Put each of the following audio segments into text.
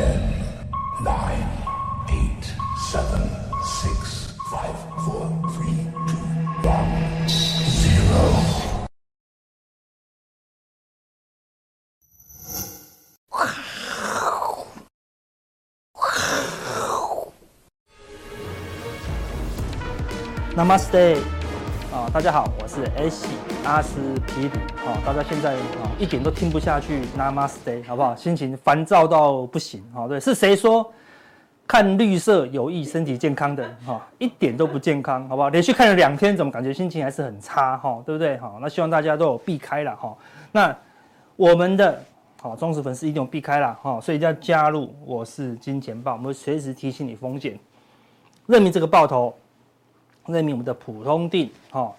Ten, nine, eight, seven, six, five, four, three, two, one, zero. 那 Namaste 啊，大家好，我是 S 阿司匹林啊，大家现在啊一点都听不下去 Namaste 好不好？心情烦躁到不行啊，对，是谁说看绿色有益身体健康的哈？一点都不健康，好不好？连续看了两天，怎么感觉心情还是很差哈？对不对？好，那希望大家都有避开了哈。那我们的好忠实粉丝一定要避开了哈，所以一定要加入。我是金钱豹，我们会随时提醒你风险，任命这个爆头。任命我们的普通定，哈，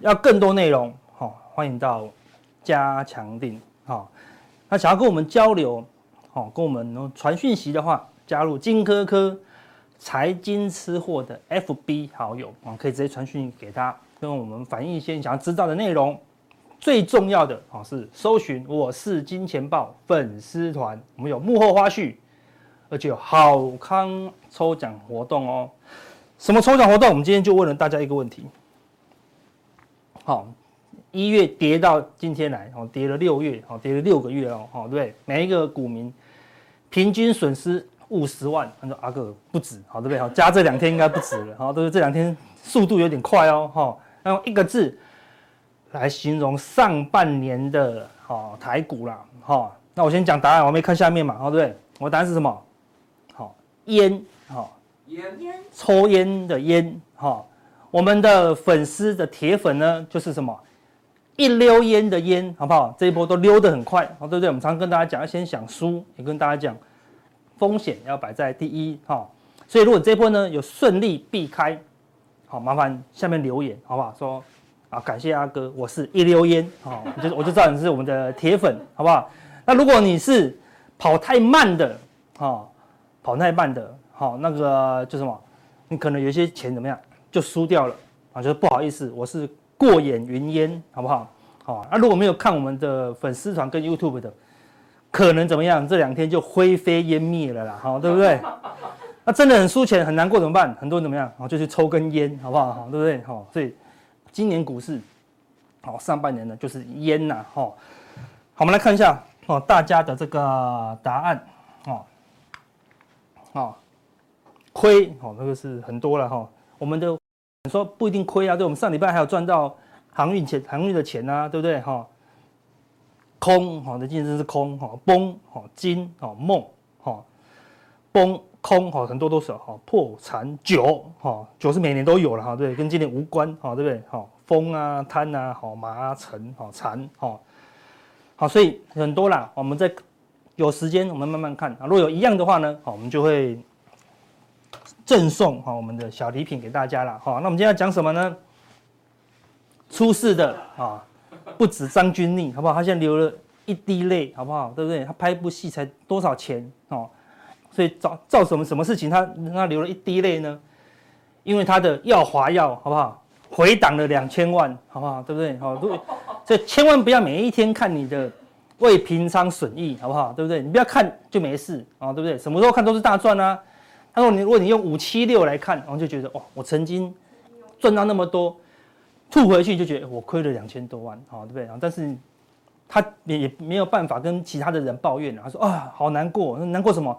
要更多内容，哈，欢迎到加强錠，哈，那想要跟我们交流，哈，跟我们传讯息的话，加入金科科财经吃货的 FB 好友，啊，可以直接传讯给他，跟我们反映一些你想要知道的内容。最重要的啊是搜寻我是金钱豹粉丝团，我们有幕后花絮，而且有好康抽奖活动哦。什么抽奖活动？我们今天就问了大家一个问题。好，一月跌到今天来，哦，跌了六月，哦，跌了六个月哦，哦，对，每一个股民平均损失五十万，他说阿哥不止，好，对不对？好，加这两天应该不止了，好，都是这两天速度有点快哦，哈，那用一个字来形容上半年的哈台股啦，哈，那我先讲答案，我没看下面嘛，好，对不对？我答案是什么？好，烟，好。烟烟抽烟的烟哈，我们的粉丝的铁粉呢，就是什么一溜烟的烟，好不好？这一波都溜得很快，好，对不对？我们常跟大家讲，要先想输，也跟大家讲风险要摆在第一哈。所以如果这一波呢有顺利避开，好，麻烦下面留言，好不好？说啊，感谢阿哥，我是一溜烟，好，我就我就知道你是我们的铁粉，好不好？那如果你是跑太慢的，哈，跑太慢的。好，那个就什么，你可能有些钱怎么样就输掉了啊，就是不好意思，我是过眼云烟，好不好？好，那如果没有看我们的粉丝团跟 YouTube 的，可能怎么样？这两天就灰飞烟灭了啦，好，对不对？那真的很输钱，很难过怎么办？很多人怎么样？好，就去抽根烟，好不好？好，对不对？好，所以今年股市，好，上半年呢就是烟呐，哈。好，我们来看一下哦，大家的这个答案，哦，哦。亏哦，那个是很多了哈。我们的说不一定亏啊，对，我们上礼拜还有赚到航运钱、航运的钱啊，对不对哈？空哈，的竞争是空哈，崩哈，金哈，梦哈，崩空哈，很多都是哈，破产酒哈，酒是每年都有了哈，对，跟今年无关哈，对不对？哈，风啊，贪啊，好麻尘好，残哈，好，所以很多啦。我们在有时间，我们慢慢看啊。如果有一样的话呢，好，我们就会。赠送哈我们的小礼品给大家了哈，那我们今天要讲什么呢？出事的啊，不止张钧甯，好不好？他现在流了一滴泪，好不好？对不对？他拍一部戏才多少钱哦？所以造造什么什么事情他他流了一滴泪呢？因为他的耀华药好不好？回档了两千万，好不好？对不对？好，所以千万不要每一天看你的未平仓损益，好不好？对不对？你不要看就没事啊，对不对？什么时候看都是大赚啊。他说：“你如果你用五七六来看，然后就觉得哇，我曾经赚到那么多，吐回去就觉得我亏了两千多万，好对不对？但是他也也没有办法跟其他的人抱怨，他说啊，好难过，难过什么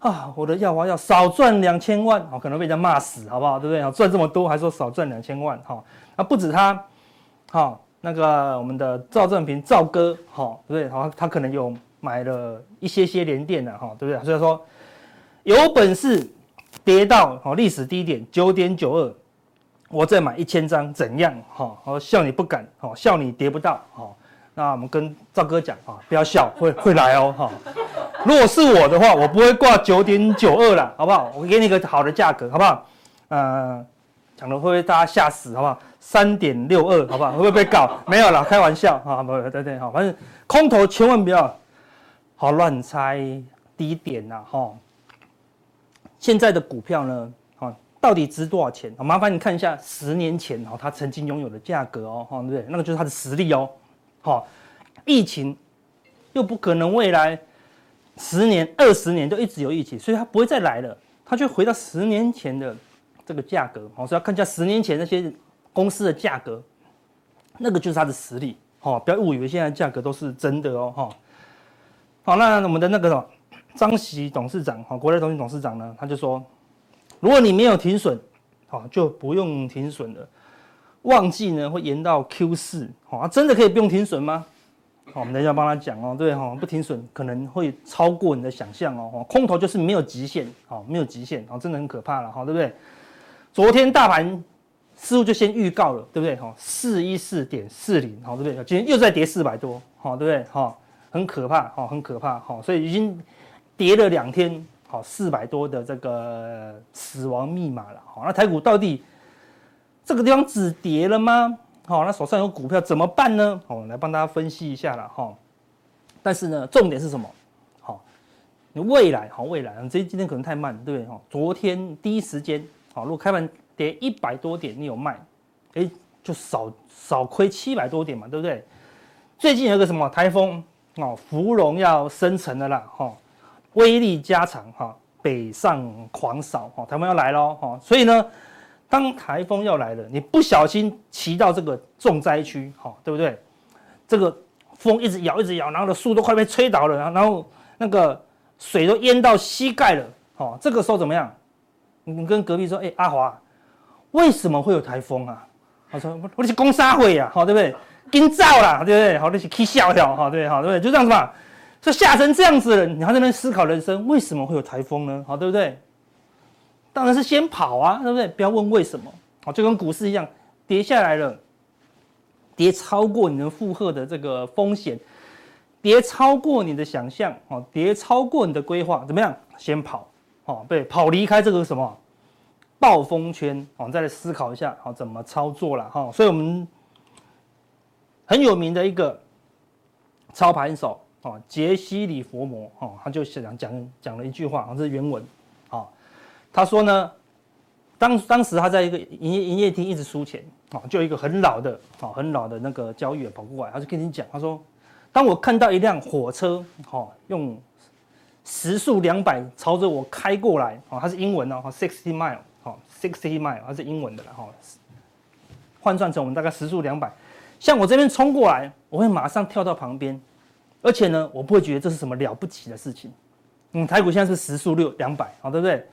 啊？我的药华要少赚两千万，好可能被人家骂死，好不好？对不对？赚这么多还说少赚两千万，好，那不止他，好那个我们的赵正平赵哥，好对不对？好，他可能有买了一些些联电的，哈，对不对？所以说有本事。”跌到好历史低点九点九二，我再买一千张怎样？哈，我笑你不敢，好笑你跌不到，好，那我们跟赵哥讲啊，不要笑，会会来哦，哈。如果是我的话，我不会挂九点九二了，好不好？我给你一个好的价格，好不好？呃，讲的会不会大家吓死，好不好？三点六二，好不好？会不会被告？没有啦，开玩笑，哈，不，对对，好，反正空头千万不要好乱猜低点呐，哈。现在的股票呢，哈，到底值多少钱？麻烦你看一下十年前哈，它曾经拥有的价格哦，哈，对不对？那个就是它的实力哦，好，疫情又不可能未来十年、二十年都一直有疫情，所以它不会再来了，它就回到十年前的这个价格。好，所以要看一下十年前那些公司的价格，那个就是它的实力。好，不要误以为现在价格都是真的哦。哈，好，那我们的那个张喜董事长，哈，国泰投信董事长呢，他就说，如果你没有停损，好，就不用停损了。旺季呢会延到 Q 四，好，真的可以不用停损吗？好，我们等一下帮他讲哦。对哈，不停损可能会超过你的想象哦。空头就是没有极限，好，没有极限，好，真的很可怕了，哈，对不对？昨天大盘似乎就先预告了，对不对？哈，四一四点四零，好，对不对？今天又在跌四百多，好，对不对？哈，很可怕，哈，很可怕，哈，所以已经跌了两天，好，四百多的这个死亡密码了，好，那台股到底？这个地方止跌了吗？好，那手上有股票怎么办呢？好，来帮大家分析一下了哈。但是呢，重点是什么？好，你未来好，未来这今天可能太慢，对不对？哈，昨天第一时间好，如果开盘跌一百多点，你有卖，哎，就少少亏七百多点嘛，对不对？最近有个什么台风哦，芙蓉要生成了啦，哈，威力加强哈，北上狂扫哈，台风要来喽哈，所以呢。当台风要来了，你不小心骑到这个重灾区，哈，对不对？这个风一直摇，一直摇，然后的树都快被吹倒了，然后那个水都淹到膝盖了，哈，这个时候怎么样？你跟隔壁说，哎，阿华，为什么会有台风啊？他说，我是公沙会呀，好，对不对？惊兆啦，对不对？好，那是起笑笑，哈，对，好，对不对？就这样子嘛，这吓成这样子了，你还在那思考人生，为什么会有台风呢？好，对不对？当然是先跑啊，对不对？不要问为什么，好，就跟股市一样，跌下来了，跌超过你能负荷的这个风险，跌超过你的想象，哦，跌超过你的规划，怎么样？先跑，哦，对，跑离开这个什么暴风圈，哦，再来思考一下，好，怎么操作了，哈，所以我们很有名的一个操盘手，哦，杰西·里佛摩，哦，他就讲讲讲了一句话，这是原文。他说呢，当当时他在一个营业营业厅一直输钱，啊，就有一个很老的啊很老的那个交易员跑过来，他就跟你讲，他说，当我看到一辆火车，哈，用时速两百朝着我开过来，啊，它是英文哦，哈，sixty mile，哈，sixty mile，它是英文的了，哈，换算成我们大概时速两百，向我这边冲过来，我会马上跳到旁边，而且呢，我不会觉得这是什么了不起的事情，嗯，台股现在是时速六两百，好，对不对？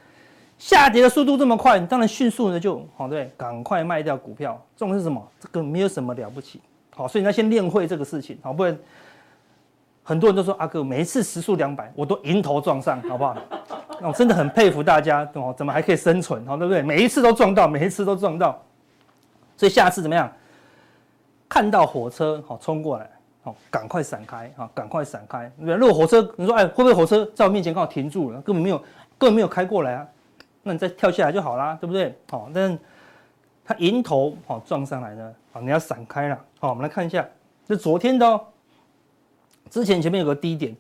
下跌的速度这么快，你当然迅速的就好，对，赶快卖掉股票。重点是什么？这个没有什么了不起，好，所以你要先练会这个事情，好，不然很多人都说阿哥每一次时速两百，我都迎头撞上，好不好？那我真的很佩服大家，哦，怎么还可以生存，好，对不对？每一次都撞到，每一次都撞到，所以下次怎么样？看到火车好冲过来，好，赶快闪开，好，赶快闪开。如果火车，你说哎，会不会火车在我面前刚好停住了？根本没有，根本没有开过来啊。那你再跳下来就好啦，对不对？好，但它迎头好撞上来呢，好，你要闪开了。好，我们来看一下，这昨天的哦。之前前面有个低点，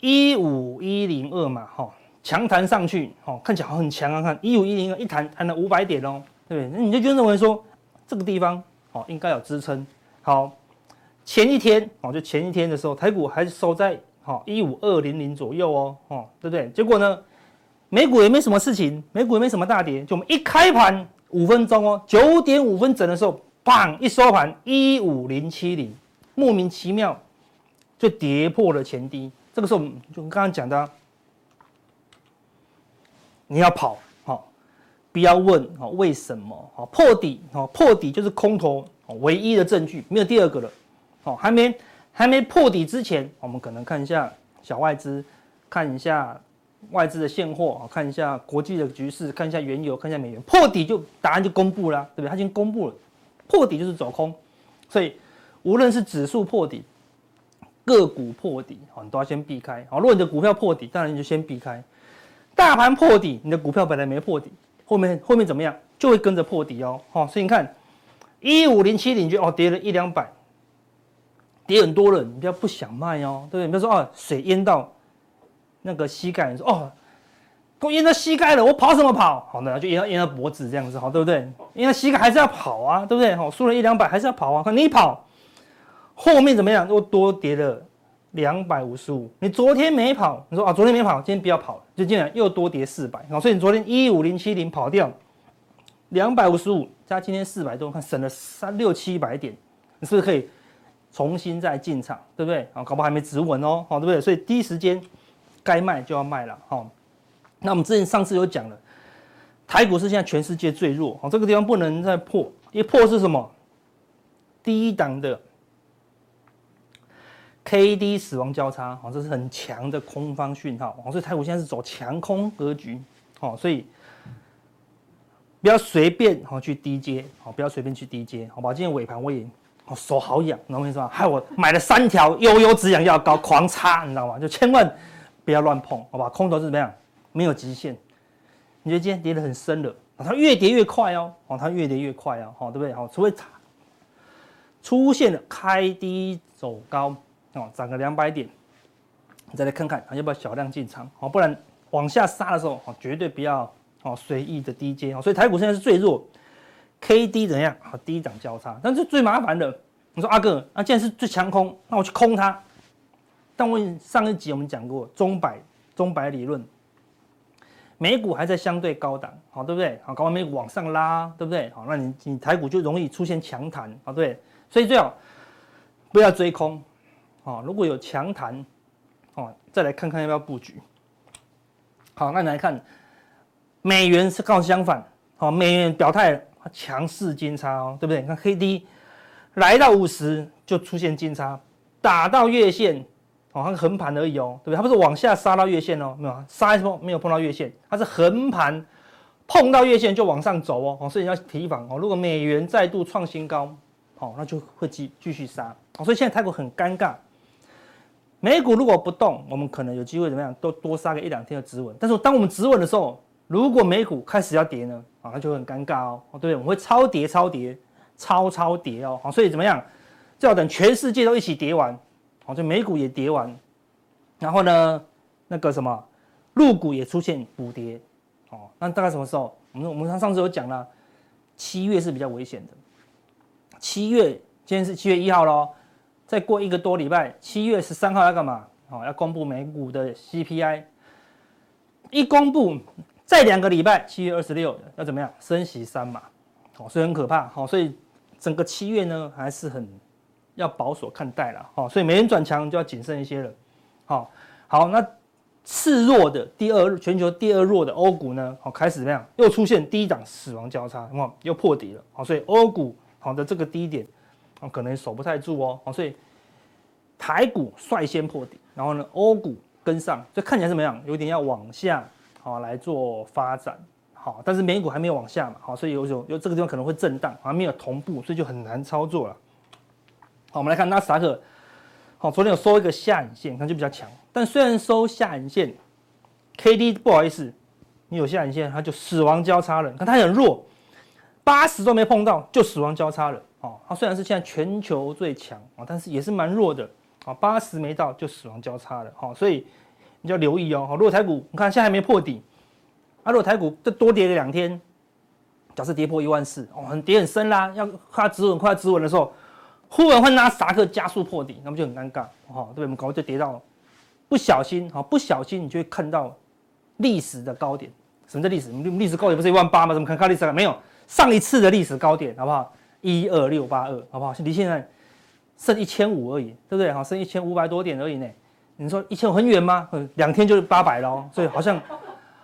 一五一零二嘛，哈，强弹上去，哦，看起来很强啊，看一五一零二一弹弹了五百点哦，对不对？那你就就认为说这个地方哦应该有支撑。好，前一天哦，就前一天的时候，台股还是收在好一五二零零左右哦，哦，对不对？结果呢？美股也没什么事情，美股也没什么大跌，就我们一开盘五分钟哦，九点五分整的时候，砰一收盘一五零七零，莫名其妙就跌破了前低。这个时候我们就刚刚讲的，你要跑好，不要问好为什么好破底好破底就是空头唯一的证据，没有第二个了。好，还没还没破底之前，我们可能看一下小外资，看一下。外资的现货啊，看一下国际的局势，看一下原油，看一下美元，破底就答案就公布了，对不对？它已经公布了，破底就是走空，所以无论是指数破底，个股破底，好，你都要先避开。好，如果你的股票破底，当然你就先避开。大盘破底，你的股票本来没破底，后面后面怎么样，就会跟着破底哦。好，所以你看一五零七零就哦跌了一两百，跌很多了，你不要不想卖哦，对不对？你不要说哦水淹到。那个膝盖，你说哦，都淹到膝盖了，我跑什么跑？好的，就淹到淹到脖子这样子，好，对不对？淹到膝盖还是要跑啊，对不对？好，输了一两百还是要跑啊，可你跑，后面怎么样？又多跌了两百五十五。你昨天没跑，你说啊，昨天没跑，今天不要跑了，就竟然又多跌四百。所以你昨天一五零七零跑掉两百五十五，加今天四百多，看省了三六七百点，你是不是可以重新再进场，对不对？啊，搞不好还没止稳哦，好，对不对？所以第一时间该卖就要卖了，好。那我们之前上次有讲了，台股是现在全世界最弱，哦，这个地方不能再破，因为破是什么？低档的 K D 死亡交叉，哦，这是很强的空方讯号，哦，所以台股现在是走强空格局，哦，所以不要随便哦去低接，哦，不要随便去低接，好吧？今天尾盘我也哦手好痒，然后我跟你说，害我买了三条悠悠止痒药膏狂擦，你知道吗？就千万不要乱碰，好吧？空头是怎么样？没有极限，你觉得今天跌得很深了，它越跌越快哦，哦，它越跌越快哦，好，对不对？好，除非出现了开低走高，哦，涨个两百点，你再来看看，要不要小量进场？哦，不然往下杀的时候，哦，绝对不要哦随意的低接哦。所以台股现在是最弱，K D 怎样？好，低档交叉，但是最麻烦的，你说阿哥，那既然是最强空，那我去空它。但我上一集我们讲过中摆中摆理论。美股还在相对高档，好，对不对？好，搞完美股往上拉，对不对？好，那你你台股就容易出现强弹，好，对，所以最好不要追空，好，如果有强弹，哦，再来看看要不要布局。好，那你来看美元是刚好相反，好，美元表态强势金叉哦，对不对？你看黑 D 来到五十就出现金叉，打到月线。哦，它横盘而已哦，对不对？它不是往下杀到月线哦，没有杀一波没有碰到月线，它是横盘碰到月线就往上走哦，所以你要提防哦。如果美元再度创新高，哦，那就会继继续杀。所以现在台股很尴尬，美股如果不动，我们可能有机会怎么样，多多杀个一两天的止稳。但是当我们止稳的时候，如果美股开始要跌呢，啊，那就很尴尬哦，对不对？我们会超跌、超跌、超超跌哦。好，所以怎么样？就要等全世界都一起跌完。哦，就美股也跌完，然后呢，那个什么，陆股也出现补跌，哦，那大概什么时候？我们我们上次有讲了，七月是比较危险的。七月，今天是七月一号喽，再过一个多礼拜，七月十三号要干嘛？哦，要公布美股的 CPI，一公布，再两个礼拜，七月二十六要怎么样？升息三码，哦，所以很可怕，好，所以整个七月呢还是很。要保守看待了，好，所以美元转强就要谨慎一些了，好，好，那次弱的第二全球第二弱的欧股呢，好，开始怎么样？又出现低档死亡交叉，哇，又破底了，好，所以欧股好的这个低点，啊，可能守不太住哦，好，所以台股率先破底，然后呢，欧股跟上，这看起来怎么样？有点要往下，好来做发展，好，但是美股还没有往下嘛，好，所以有种有这个地方可能会震荡，还没有同步，所以就很难操作了。好，我们来看纳斯达克。好，昨天有收一个下影线，它就比较强。但虽然收下影线，K D 不好意思，你有下影线，它就死亡交叉了。看它很弱，八十都没碰到就死亡交叉了。哦，它虽然是现在全球最强啊，但是也是蛮弱的。啊，八十没到就死亡交叉了。好，所以你就要留意哦。好，如果台股你看现在还没破底，啊，如果台股再多跌了两天，假设跌破一万四，哦，很跌很深啦，要快止稳快止稳的时候。忽然会纳斯达克加速破底，那么就很尴尬，哈，对不对？我们搞就跌到了，不小心，哈，不小心你就会看到历史的高点。什么叫历史？历史高点不是一万八吗？怎么看看历史？没有，上一次的历史高点，好不好？一二六八二，好不好？离现在剩一千五而已，对不对？好，剩一千五百多点而已呢。你说一千很远吗？两天就是八百了，所以好像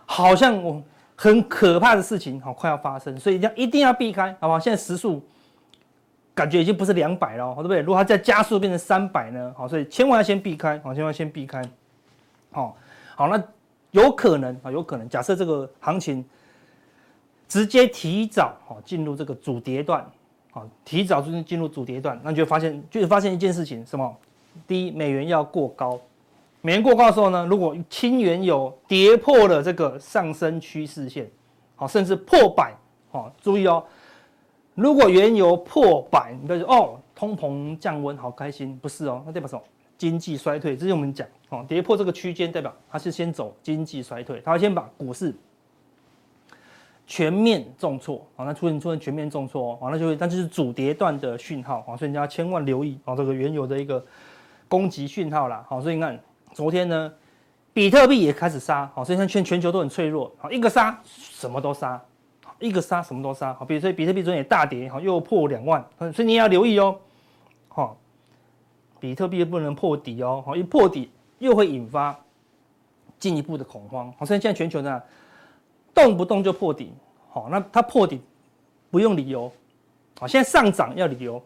好像我很可怕的事情，好快要发生，所以要一定要避开，好不好？现在时速。感觉已经不是两百了，对不对？如果它再加速变成三百呢？好，所以千万要先避开，好，千万先避开。好，好，那有可能啊，有可能，假设这个行情直接提早好进入这个主跌段，好，提早进进入主跌段，那你就发现就会发现一件事情，什么？第一，美元要过高，美元过高的时候呢，如果轻原油跌破了这个上升趋势线，好，甚至破百，好，注意哦。如果原油破百，你就说哦，通膨降温，好开心，不是哦，那代表什么？经济衰退。这是我们讲哦，跌破这个区间，代表它是先走经济衰退，它先把股市全面重挫，好，那出现出现全面重挫，好，那就会，那就是主跌段的讯号，好，所以你要千万留意，哦，这个原油的一个攻击讯号啦。好，所以你看昨天呢，比特币也开始杀，好，所以看全全球都很脆弱，好，一个杀什么都杀，一个杀什么都杀，好，比如说比特币昨天也大跌，好，又破两万，所以你也要留意哦，好，比特币不能破底哦，好，一破底又会引发进一步的恐慌，好，所以现在全球呢，动不动就破底，好，那它破底不用理由，好，现在上涨要理由。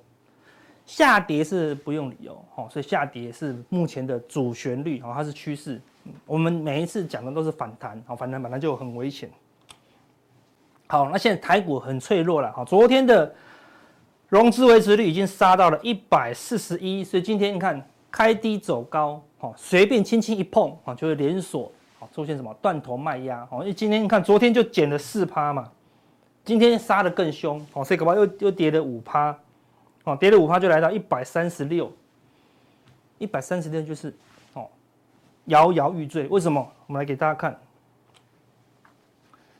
下跌是不用理由，好，所以下跌是目前的主旋律，好，它是趋势。我们每一次讲的都是反弹，好，反弹本来就很危险。好，那现在台股很脆弱了，好，昨天的融资维持率已经杀到了一百四十一，所以今天你看开低走高，好，随便轻轻一碰，好，就会连锁，好，出现什么断头卖压，好，因为今天你看昨天就减了四趴嘛，今天杀得更凶，好，所以搞不好又又跌了五趴。哦，跌了五趴就来到一百三十六，一百三十六就是哦，摇摇欲坠。为什么？我们来给大家看，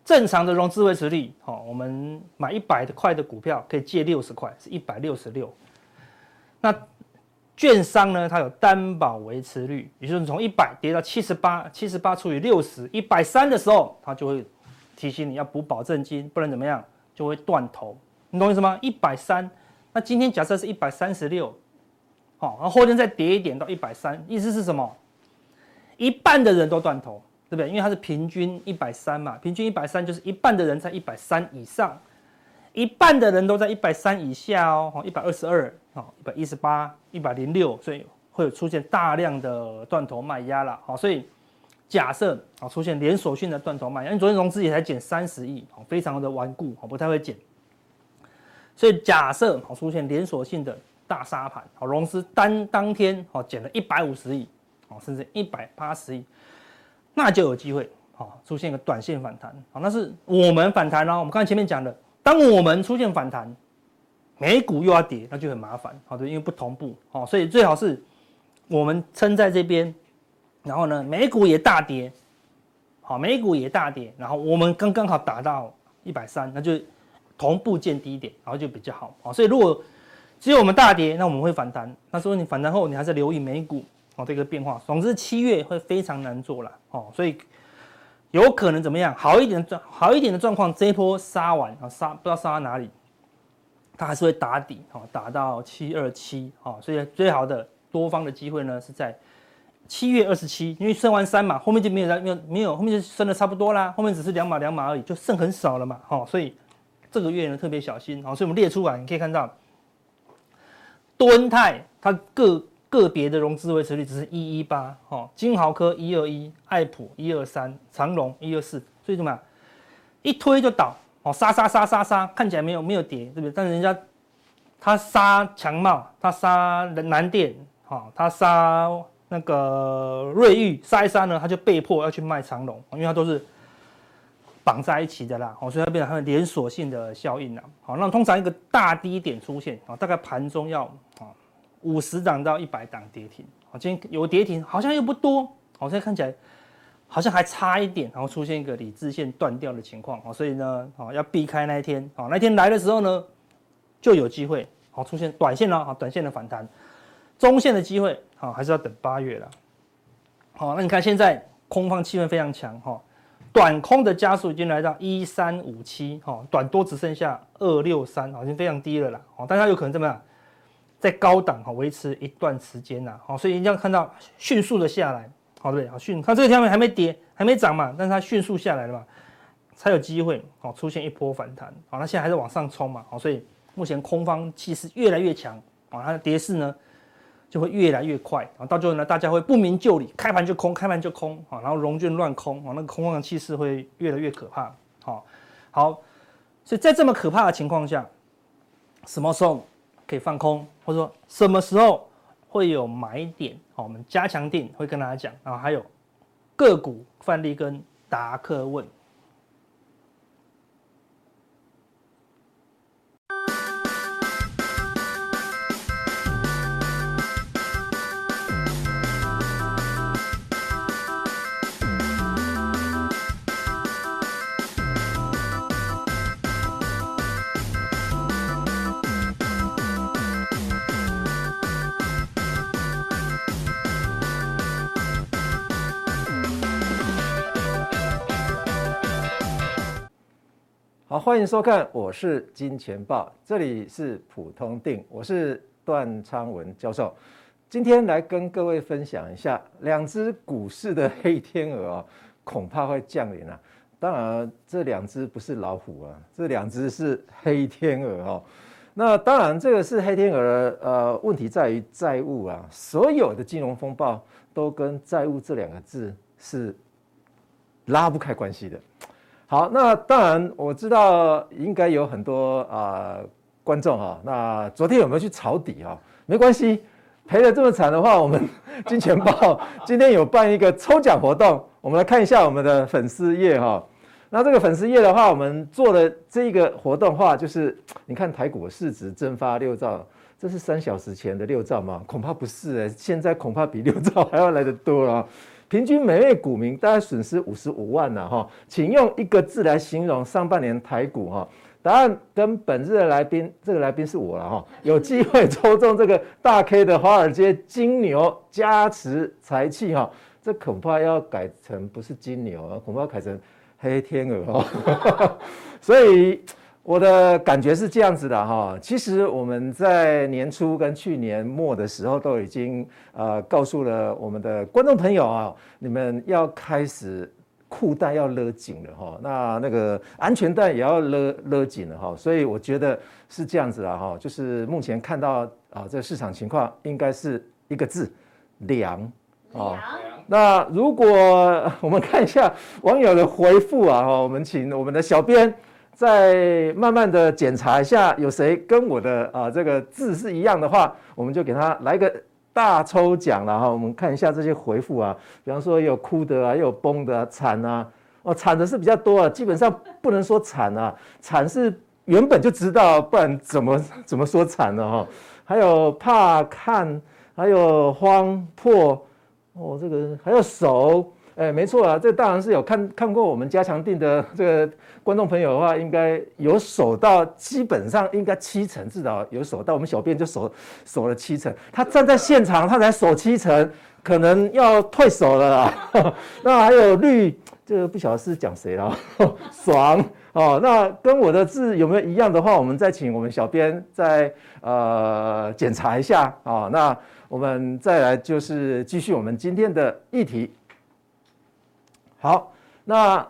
正常的融资维持率，哦，我们买一百块的股票可以借六十块，是一百六十六。那券商呢，它有担保维持率，也就是从一百跌到七十八，七十八除以六十，一百三的时候，它就会提醒你要补保证金，不然怎么样就会断头。你懂意思吗？一百三。那今天假设是一百三十六，好，然后后天再跌一点到一百三，意思是什么？一半的人都断头，对不对？因为它是平均一百三嘛，平均一百三就是一半的人在一百三以上，一半的人都在一百三以下哦，好，一百二十二，好，一百一十八，一百零六，所以会有出现大量的断头卖压了，好，所以假设啊出现连锁性的断头卖压，因为昨天融资也才减三十亿，非常的顽固，不太会减。所以假设好出现连锁性的大杀盘，好融资单当天好减了一百五十亿，好甚至一百八十亿，那就有机会好出现一个短线反弹，好那是我们反弹哦。我们刚才前面讲的，当我们出现反弹，美股又要跌，那就很麻烦，好的，因为不同步，好所以最好是我们撑在这边，然后呢美股也大跌，好美股也大跌，然后我们刚刚好打到一百三，那就。同步见低点，然后就比较好啊。所以如果只有我们大跌，那我们会反弹。那说你反弹后，你还是留意美股哦这个变化。总之七月会非常难做了哦，所以有可能怎么样？好一点的状好一点的状况，这一波杀完啊杀不知道杀到哪里，它还是会打底哦，打到七二七哦。所以最好的多方的机会呢是在七月二十七，因为升完三嘛，后面就没有没有没有，后面就升的差不多啦。后面只是两码两码而已，就剩很少了嘛。哦，所以。这个月呢特别小心，好，所以我们列出来，你可以看到，敦泰它个个别的融资维持率只是一一八，哈，金豪科一二一，爱普一二三，长隆一二四，所以怎么样，一推就倒，哦，杀杀杀杀杀，看起来没有没有跌，对不对？但是人家他杀强茂，他杀南电，哈，他杀那个瑞昱，杀一杀呢，他就被迫要去卖长隆，因为他都是。绑在一起的啦，哦，所以它变成它的连锁性的效应啦。好，那通常一个大低点出现啊，大概盘中要啊五十档到一百档跌停。好，今天有跌停，好像又不多，好，像看起来好像还差一点，然后出现一个理智线断掉的情况。好，所以呢，好要避开那一天。好，那天来的时候呢，就有机会好出现短线了，好，短线的反弹，中线的机会好还是要等八月了。好，那你看现在空方气氛非常强哈。短空的加速已经来到一三五七，哈，短多只剩下二六三，已经非常低了啦，哦，但它有可能怎么样，在高档哈维持一段时间呐，好，所以一定要看到迅速的下来，好对不对？好迅，它这个条面还没跌，还没涨嘛，但是它迅速下来了嘛，才有机会哦出现一波反弹，好，那现在还是往上冲嘛，好，所以目前空方气势越来越强，啊，它的跌势呢？就会越来越快啊，到最后呢，大家会不明就里，开盘就空，开盘就空啊，然后融券乱空啊，那个空方的气势会越来越可怕。好，好，所以在这么可怕的情况下，什么时候可以放空，或者说什么时候会有买点？好，我们加强定会跟大家讲，然后还有个股范例跟达克问。欢迎收看，我是金钱豹，这里是普通定，我是段昌文教授。今天来跟各位分享一下，两只股市的黑天鹅啊，恐怕会降临啊。当然，这两只不是老虎啊，这两只是黑天鹅哦。那当然，这个是黑天鹅呃，问题在于债务啊，所有的金融风暴都跟债务这两个字是拉不开关系的。好，那当然我知道应该有很多啊、观众哈，那昨天有没有去抄底啊？没关系，赔得这么惨的话，我们金钱豹今天有办一个抽奖活动，我们来看一下我们的粉丝页哈。那这个粉丝页的话，我们做的这一个活动话，就是你看台股市值蒸发六兆，这是三小时前的六兆吗？恐怕不是哎，现在恐怕比六兆还要来得多了。平均每位股民大概损失五十五万呢哈，请用一个字来形容上半年台股哈。答案跟本日的来宾，这个来宾是我了哈，有机会抽中这个大 K 的华尔街金牛加持财气哈，这恐怕要改成不是金牛，恐怕要改成。黑天鹅哦，所以我的感觉是这样子的哈。其实我们在年初跟去年末的时候都已经呃告诉了我们的观众朋友啊，你们要开始裤带要勒紧了哈。那那个安全带也要勒勒紧了哈。所以我觉得是这样子的哈，就是目前看到啊这个市场情况应该是一个字凉啊。那如果 我们看一下网友的回复啊，哈，我们请我们的小编再慢慢的检查一下，有谁跟我的啊这个字是一样的话，我们就给他来个大抽奖了哈。我们看一下这些回复啊，比方说有哭的啊，有崩的啊，惨啊，哦，惨的是比较多啊，基本上不能说惨啊，惨是原本就知道，不然怎么怎么说惨呢哈？还有怕看，还有慌迫。哦，这个还要手，哎，没错啊，这当然是有看看过我们加强定的这个观众朋友的话，应该有守到基本上应该七成，至少有守到我们小编就守守了七成，他站在现场他才守七成，可能要退守了啦。那还有绿，这个不晓得是讲谁了，爽哦。那跟我的字有没有一样的话，我们再请我们小编再呃检查一下啊、哦。那。我们再来就是继续我们今天的议题。好，那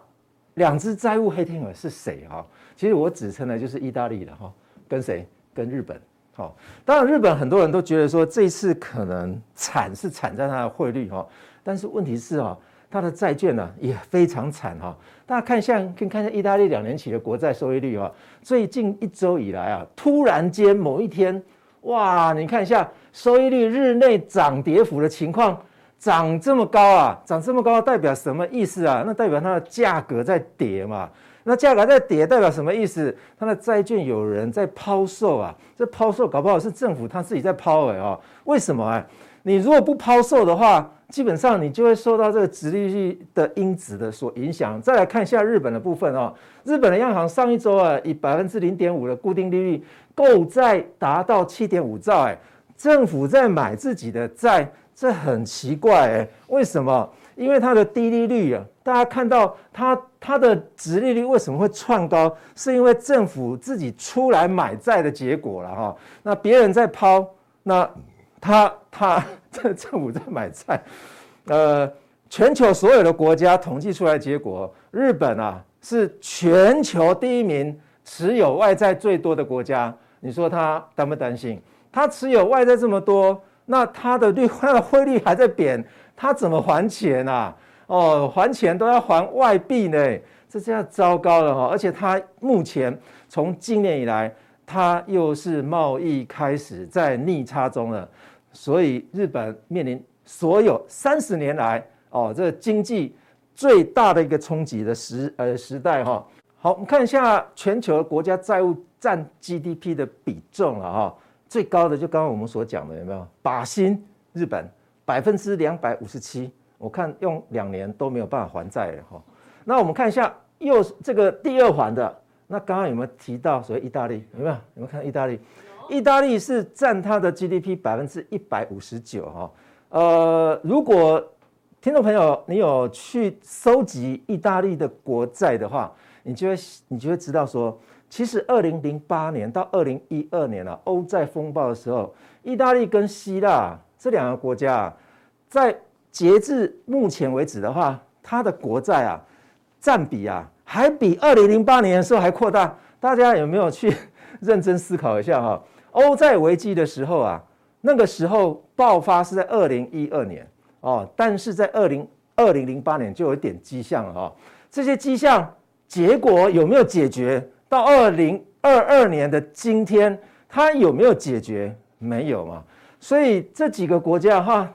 两只债务黑天鹅是谁哈？其实我指称的就是意大利的哈，跟谁？跟日本。好，当然日本很多人都觉得说这次可能惨是惨在它的汇率哈，但是问题是啊，它的债券呢也非常惨哈。大家看一下，可以看一下意大利两年期的国债收益率啊，最近一周以来啊，突然间某一天。哇，你看一下收益率日内涨跌幅的情况，涨这么高啊，涨这么高代表什么意思啊？那代表它的价格在跌嘛？那价格在跌代表什么意思？它的债券有人在抛售啊，这抛售搞不好是政府他自己在抛哎哦，为什么啊？你如果不抛售的话，基本上你就会受到这个殖利率的因子的所影响。再来看一下日本的部分哦，日本的央行上一周啊，以百分之零点五的固定利率购债达到七点五兆，哎，政府在买自己的债，这很奇怪哎，为什么？因为它的低利率啊，大家看到它它的殖利率为什么会窜高？是因为政府自己出来买债的结果了哈。那别人在抛，那。他他 这政府在买债，呃，全球所有的国家统计出来结果，日本啊是全球第一名持有外债最多的国家。你说他担不担心？他持有外债这么多，那它的率它的汇率还在贬，它怎么还钱啊？哦，还钱都要还外币呢，这下糟糕了哈！而且它目前从今年以来。它又是贸易开始在逆差中了，所以日本面临所有三十年来哦，这个经济最大的一个冲击的时呃时代哈。好，我们看一下全球国家债务占 GDP 的比重了哈，最高的就刚刚我们所讲的有没有？靶心日本百分之两百五十七，我看用两年都没有办法还债了哈。那我们看一下又这个第二环的。那刚刚有没有提到所谓意大利？有没有？有没有看意大利？意大利是占它的 GDP 百分之一百五十九哈。呃，如果听众朋友你有去收集意大利的国债的话，你就会你就会知道说，其实二零零八年到二零一二年啊，欧债风暴的时候，意大利跟希腊这两个国家啊，在截至目前为止的话，它的国债啊占比啊，还比二零零八年的时候还扩大。大家有没有去 认真思考一下哈？欧债危机的时候啊，那个时候爆发是在二零一二年哦，但是在二零二零零八年就有点迹象了哈。这些迹象结果有没有解决？到二零二二年的今天，它有没有解决？没有嘛。所以这几个国家哈，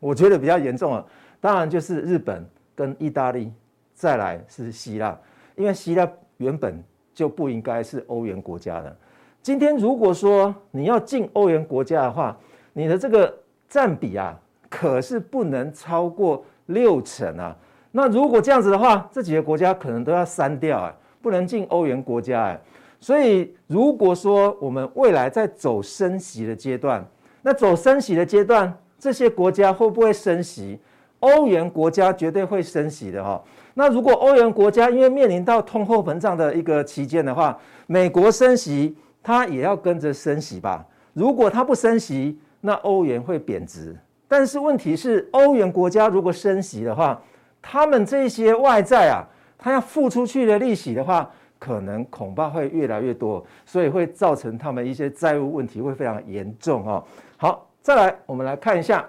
我觉得比较严重了。当然就是日本跟意大利，再来是希腊，因为希腊原本就不应该是欧元国家的。今天如果说你要进欧元国家的话，你的这个占比啊，可是不能超过六成啊。那如果这样子的话，这几个国家可能都要删掉啊，不能进欧元国家哎。所以如果说我们未来在走升息的阶段，那走升息的阶段，这些国家会不会升息？欧元国家绝对会升息的哈。那如果欧元国家因为面临到通货膨胀的一个期间的话，美国升息，它也要跟着升息吧？如果它不升息，那欧元会贬值。但是问题是，欧元国家如果升息的话，他们这些外债啊，他要付出去的利息的话，可能恐怕会越来越多，所以会造成他们一些债务问题会非常严重哦。好，再来我们来看一下，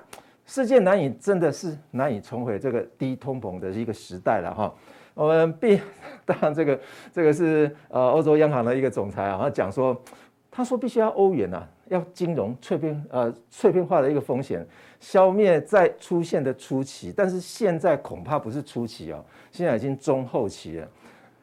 世界难以真的是难以重回这个低通膨的一个时代了哈。我们必当然这个这个是呃欧洲央行的一个总裁啊，他讲说，他说必须要欧元啊，要金融碎片呃碎片化的一个风险。消灭在出现的初期，但是现在恐怕不是初期哦，现在已经中后期了。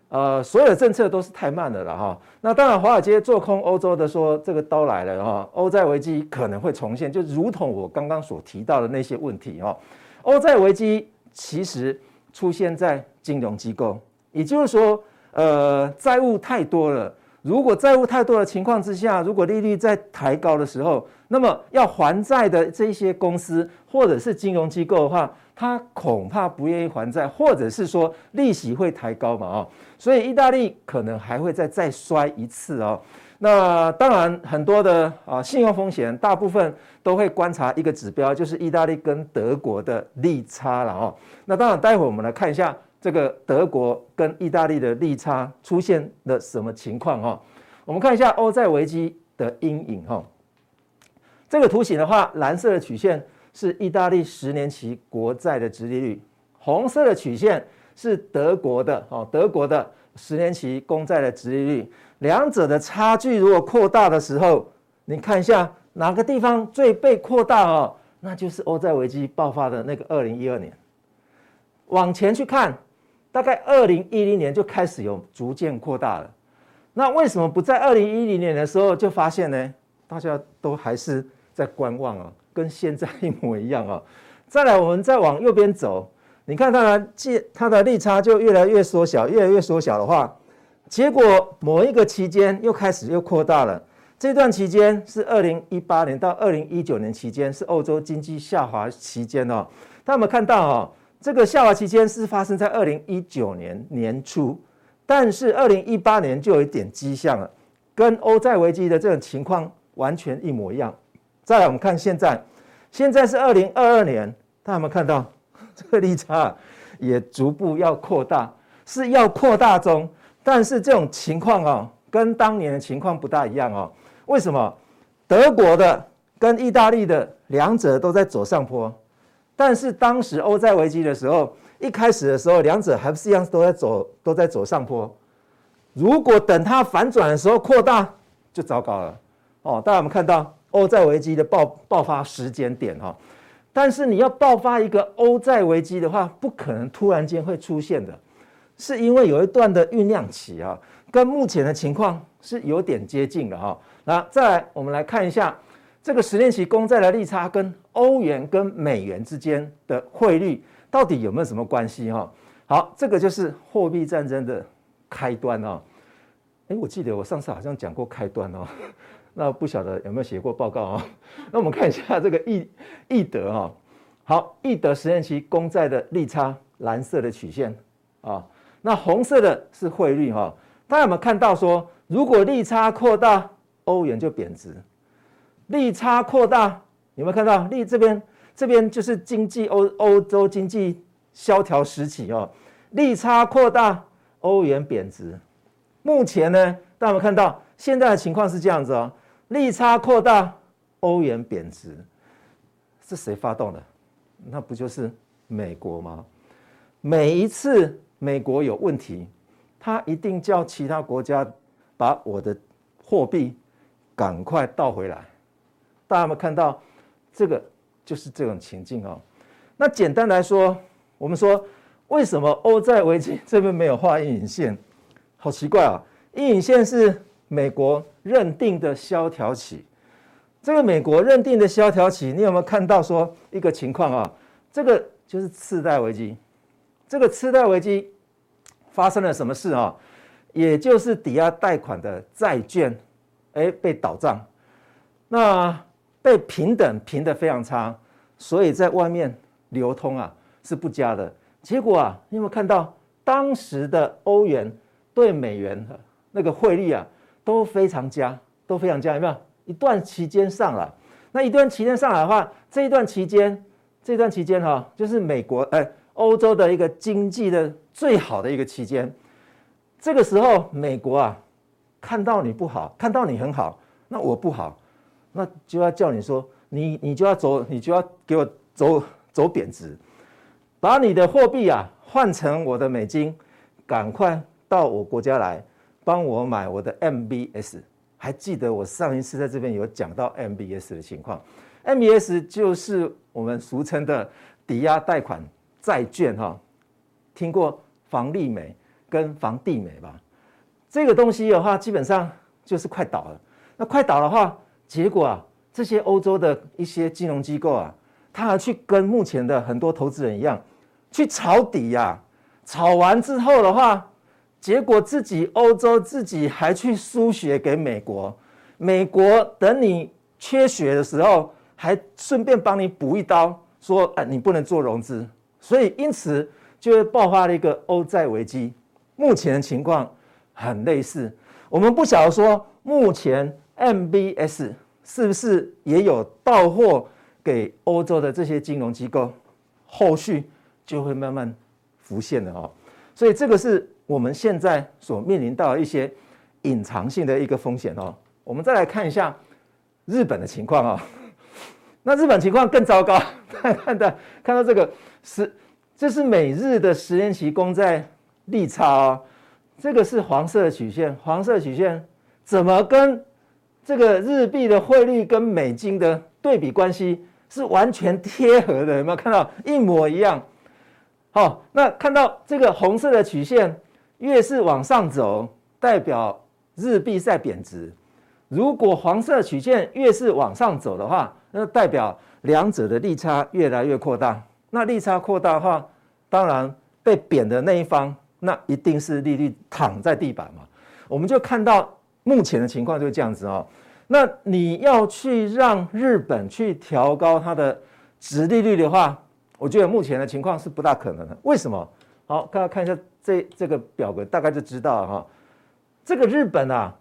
呃，所有的政策都是太慢了了哈。那当然，华尔街做空欧洲的说这个刀来了哈，欧债危机可能会重现，就如同我刚刚所提到的那些问题哈。欧债危机其实出现在金融机构，也就是说，呃，债务太多了。如果债务太多的情况之下，如果利率在抬高的时候，那么要还债的这些公司或者是金融机构的话，他恐怕不愿意还债，或者是说利息会抬高嘛？哦，所以意大利可能还会再再摔一次哦。那当然，很多的啊信用风险，大部分都会观察一个指标，就是意大利跟德国的利差了哦。那当然，待会我们来看一下。这个德国跟意大利的利差出现了什么情况哈？我们看一下欧债危机的阴影哈。这个图形的话，蓝色的曲线是意大利十年期国债的殖利率，红色的曲线是德国的哦，德国的十年期公债的殖利率。两者的差距如果扩大的时候，你看一下哪个地方最被扩大哦？那就是欧债危机爆发的那个二零一二年。往前去看。大概二零一零年就开始有逐渐扩大了，那为什么不在二零一零年的时候就发现呢？大家都还是在观望啊，跟现在一模一样啊。再来，我们再往右边走，你看它的借它的利差就越来越缩小，越来越缩小的话，结果某一个期间又开始又扩大了。这段期间是二零一八年到二零一九年期间，是欧洲经济下滑期间哦。大家有没有看到哦？这个下滑期间是发生在二零一九年年初，但是二零一八年就有一点迹象了，跟欧债危机的这种情况完全一模一样。再来，我们看现在，现在是二零二二年，大家有没有看到 这个利差也逐步要扩大，是要扩大中，但是这种情况哦，跟当年的情况不大一样哦。为什么？德国的跟意大利的两者都在走上坡。但是当时欧债危机的时候，一开始的时候，两者还不是一样都在走，都在走上坡。如果等它反转的时候扩大，就糟糕了。哦，大家有没有看到欧债危机的爆爆发时间点哈？但是你要爆发一个欧债危机的话，不可能突然间会出现的，是因为有一段的酝酿期啊，跟目前的情况是有点接近的哈。那再来，我们来看一下。这个十年期公债的利差跟欧元跟美元之间的汇率到底有没有什么关系哈？好，这个就是货币战争的开端哦。诶，我记得我上次好像讲过开端哦，那不晓得有没有写过报告啊？那我们看一下这个易易德哈。好，易德十年期公债的利差，蓝色的曲线啊，那红色的是汇率哈，大家有没有看到说，如果利差扩大，欧元就贬值；利差扩大，有没有看到？利这边这边就是经济欧欧洲经济萧条时期哦，利差扩大，欧元贬值。目前呢，大家有没有看到？现在的情况是这样子哦，利差扩大，欧元贬值，是谁发动的？那不就是美国吗？每一次美国有问题，他一定叫其他国家把我的货币赶快倒回来。大家有没有看到？这个就是这种情境哦。那简单来说，我们说为什么欧债危机这边没有画阴影线？好奇怪啊！阴影线是美国认定的萧条期。这个美国认定的萧条期，你有没有看到说一个情况啊？这个就是次贷危机。这个次贷危机发生了什么事啊？也就是抵押贷款的债券，哎，被倒账，那被平等评得非常差，所以在外面流通啊是不佳的。结果啊，你有没有看到当时的欧元对美元的那个汇率啊都非常佳，都非常佳，有没有？一段期间上来，那一段期间上来的话，这一段期间，这段期间哈，就是美国哎。欧洲的一个经济的最好的一个期间，这个时候美国啊，看到你不好，看到你很好，那我不好，那就要叫你说，你你就要走，你就要给我走走贬值，把你的货币啊换成我的美金，赶快到我国家来帮我买我的 MBS。还记得我上一次在这边有讲到 MBS 的情况，MBS 就是我们俗称的抵押贷款。债券哈，听过房利美跟房地美吧？这个东西的话，基本上就是快倒了。那快倒的话，结果啊，这些欧洲的一些金融机构啊，他还去跟目前的很多投资人一样，去抄底呀。炒完之后的话，结果自己欧洲自己还去输血给美国，美国等你缺血的时候，还顺便帮你补一刀，说哎，你不能做融资。所以，因此就会爆发了一个欧债危机。目前的情况很类似。我们不晓得说，目前 MBS 是不是也有到货给欧洲的这些金融机构？后续就会慢慢浮现的哦。所以，这个是我们现在所面临到一些隐藏性的一个风险哦。我们再来看一下日本的情况啊。那日本情况更糟糕，大家看到看到这个。是，这是美日的十年期公债利差哦，这个是黄色的曲线，黄色曲线怎么跟这个日币的汇率跟美金的对比关系是完全贴合的？有没有看到一模一样？好，那看到这个红色的曲线越是往上走，代表日币在贬值；如果黄色曲线越是往上走的话，那代表两者的利差越来越扩大。那利差扩大的话，当然被贬的那一方，那一定是利率躺在地板嘛。我们就看到目前的情况就是这样子哦。那你要去让日本去调高它的值利率的话，我觉得目前的情况是不大可能的。为什么？好，大家看一下这这个表格，大概就知道了哈。这个日本啊，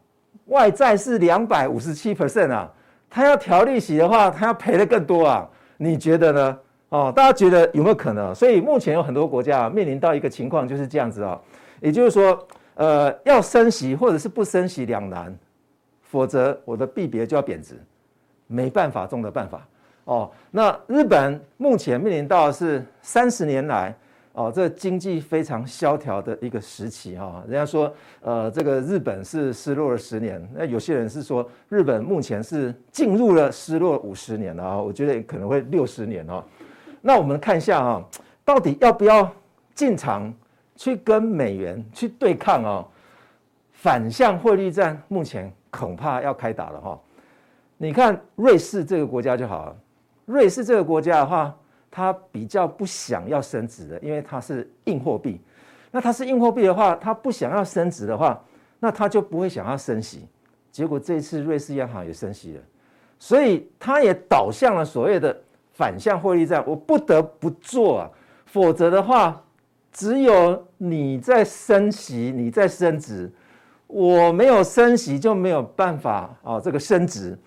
外债是两百五十七 percent 啊，它要调利息的话，它要赔的更多啊。你觉得呢？哦，大家觉得有没有可能？所以目前有很多国家啊，面临到一个情况就是这样子啊，也就是说，呃，要升息或者是不升息两难，否则我的币别就要贬值，没办法中的办法。哦，那日本目前面临到的是三十年来哦，这经济非常萧条的一个时期哈。人家说，呃，这个日本是失落了十年，那有些人是说日本目前是进入了失落五十年了啊，我觉得可能会六十年哦。那我们看一下啊，到底要不要进场去跟美元去对抗啊？反向汇率战目前恐怕要开打了哈。你看瑞士这个国家就好了，瑞士这个国家的话，它比较不想要升值的，因为它是硬货币。那它是硬货币的话，它不想要升值的话，那它就不会想要升息。结果这一次瑞士央行也升息了，所以它也导向了所谓的。反向汇率战，我不得不做啊，否则的话，只有你在升息，你在升值，我没有升息就没有办法啊，这个升值。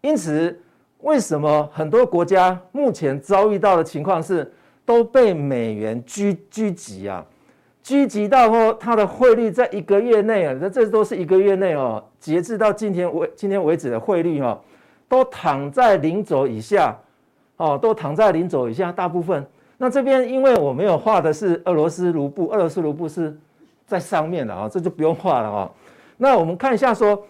因此，为什么很多国家目前遭遇到的情况是都被美元狙狙击啊？狙击到后，它的汇率在一个月内啊，那这都是一个月内哦，截至到今天为今天为止的汇率哈，都躺在零轴以下，哦，都躺在零轴以下，大部分。那这边因为我没有画的是俄罗斯卢布，俄罗斯卢布是在上面的啊，这就不用画了啊。那我们看一下说，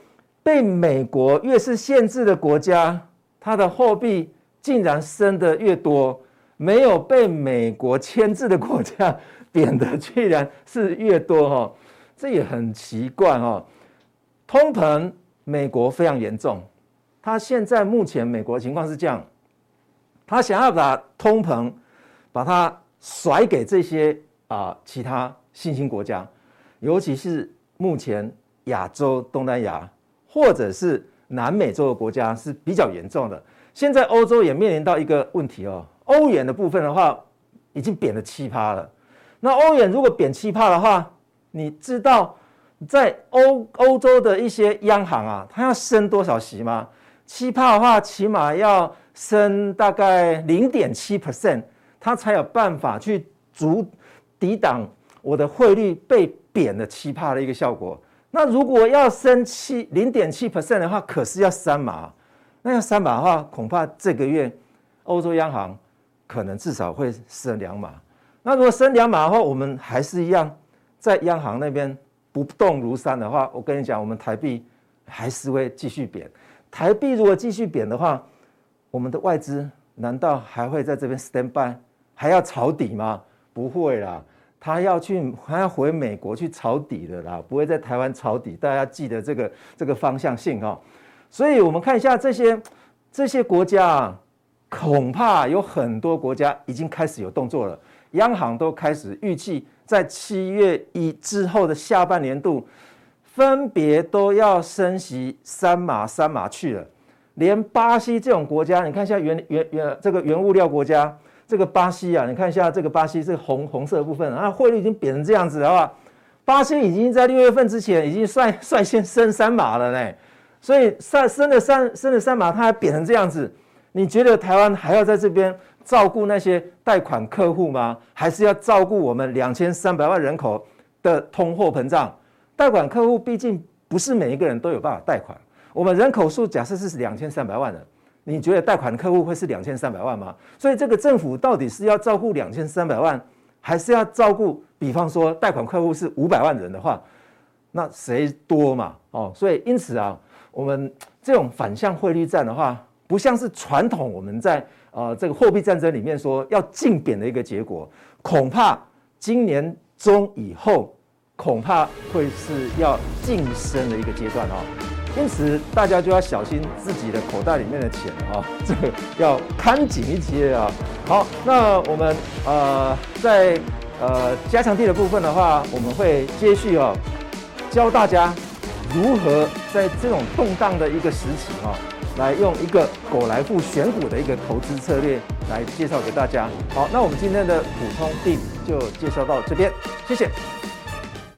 被美国越是限制的国家，它的货币竟然升得越多；没有被美国牵制的国家，贬的居然是越多哈。这也很奇怪哈。通膨，美国非常严重，它现在目前美国情况是这样，他想要把通膨。把它甩给这些啊其他新兴国家，尤其是目前亚洲、东南亚或者是南美洲的国家是比较严重的。现在欧洲也面临到一个问题哦，欧元的部分的话已经贬了七趴了。那欧元如果贬七趴的话，你知道在欧欧洲的一些央行啊，它要升多少息吗？七趴的话，起码要升大概零点七 percent。它才有办法去阻抵挡我的汇率被贬的七趴的一个效果。那如果要升七零点七 percent 的话，可是要三码。那要三码的话，恐怕这个月欧洲央行可能至少会升两码。那如果升两码的话，我们还是一样在央行那边不动如山的话，我跟你讲，我们台币还是会继续贬。台币如果继续贬的话，我们的外资难道还会在这边 stand by？还要抄底吗？不会啦，他要去，还要回美国去抄底的啦，不会在台湾抄底。大家记得这个这个方向性哈。所以，我们看一下这些这些国家啊，恐怕有很多国家已经开始有动作了。央行都开始预计在七月一之后的下半年度，分别都要升息三码三码去了。连巴西这种国家，你看一下原原原这个原物料国家。这个巴西啊，你看一下这个巴西这个红红色的部分啊，汇率已经贬成这样子的话，巴西已经在六月份之前已经率率先升三码了呢，所以升升了三升了三码，它还贬成这样子，你觉得台湾还要在这边照顾那些贷款客户吗？还是要照顾我们两千三百万人口的通货膨胀？贷款客户毕竟不是每一个人都有办法贷款，我们人口数假设是两千三百万人。你觉得贷款客户会是两千三百万吗？所以这个政府到底是要照顾两千三百万，还是要照顾？比方说贷款客户是五百万人的话，那谁多嘛？哦，所以因此啊，我们这种反向汇率战的话，不像是传统我们在呃这个货币战争里面说要竞贬的一个结果，恐怕今年中以后，恐怕会是要晋升的一个阶段哦。因此，大家就要小心自己的口袋里面的钱啊，这个要看紧一些啊。好，那我们呃在呃加强地的部分的话，我们会接续啊教大家如何在这种动荡的一个时期啊，来用一个狗来富选股的一个投资策略来介绍给大家。好，那我们今天的普通地就介绍到这边，谢谢。